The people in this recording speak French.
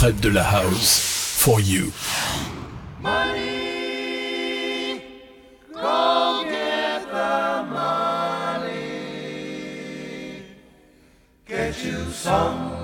Fred de la House, for you. Money, go get the money. Get you some.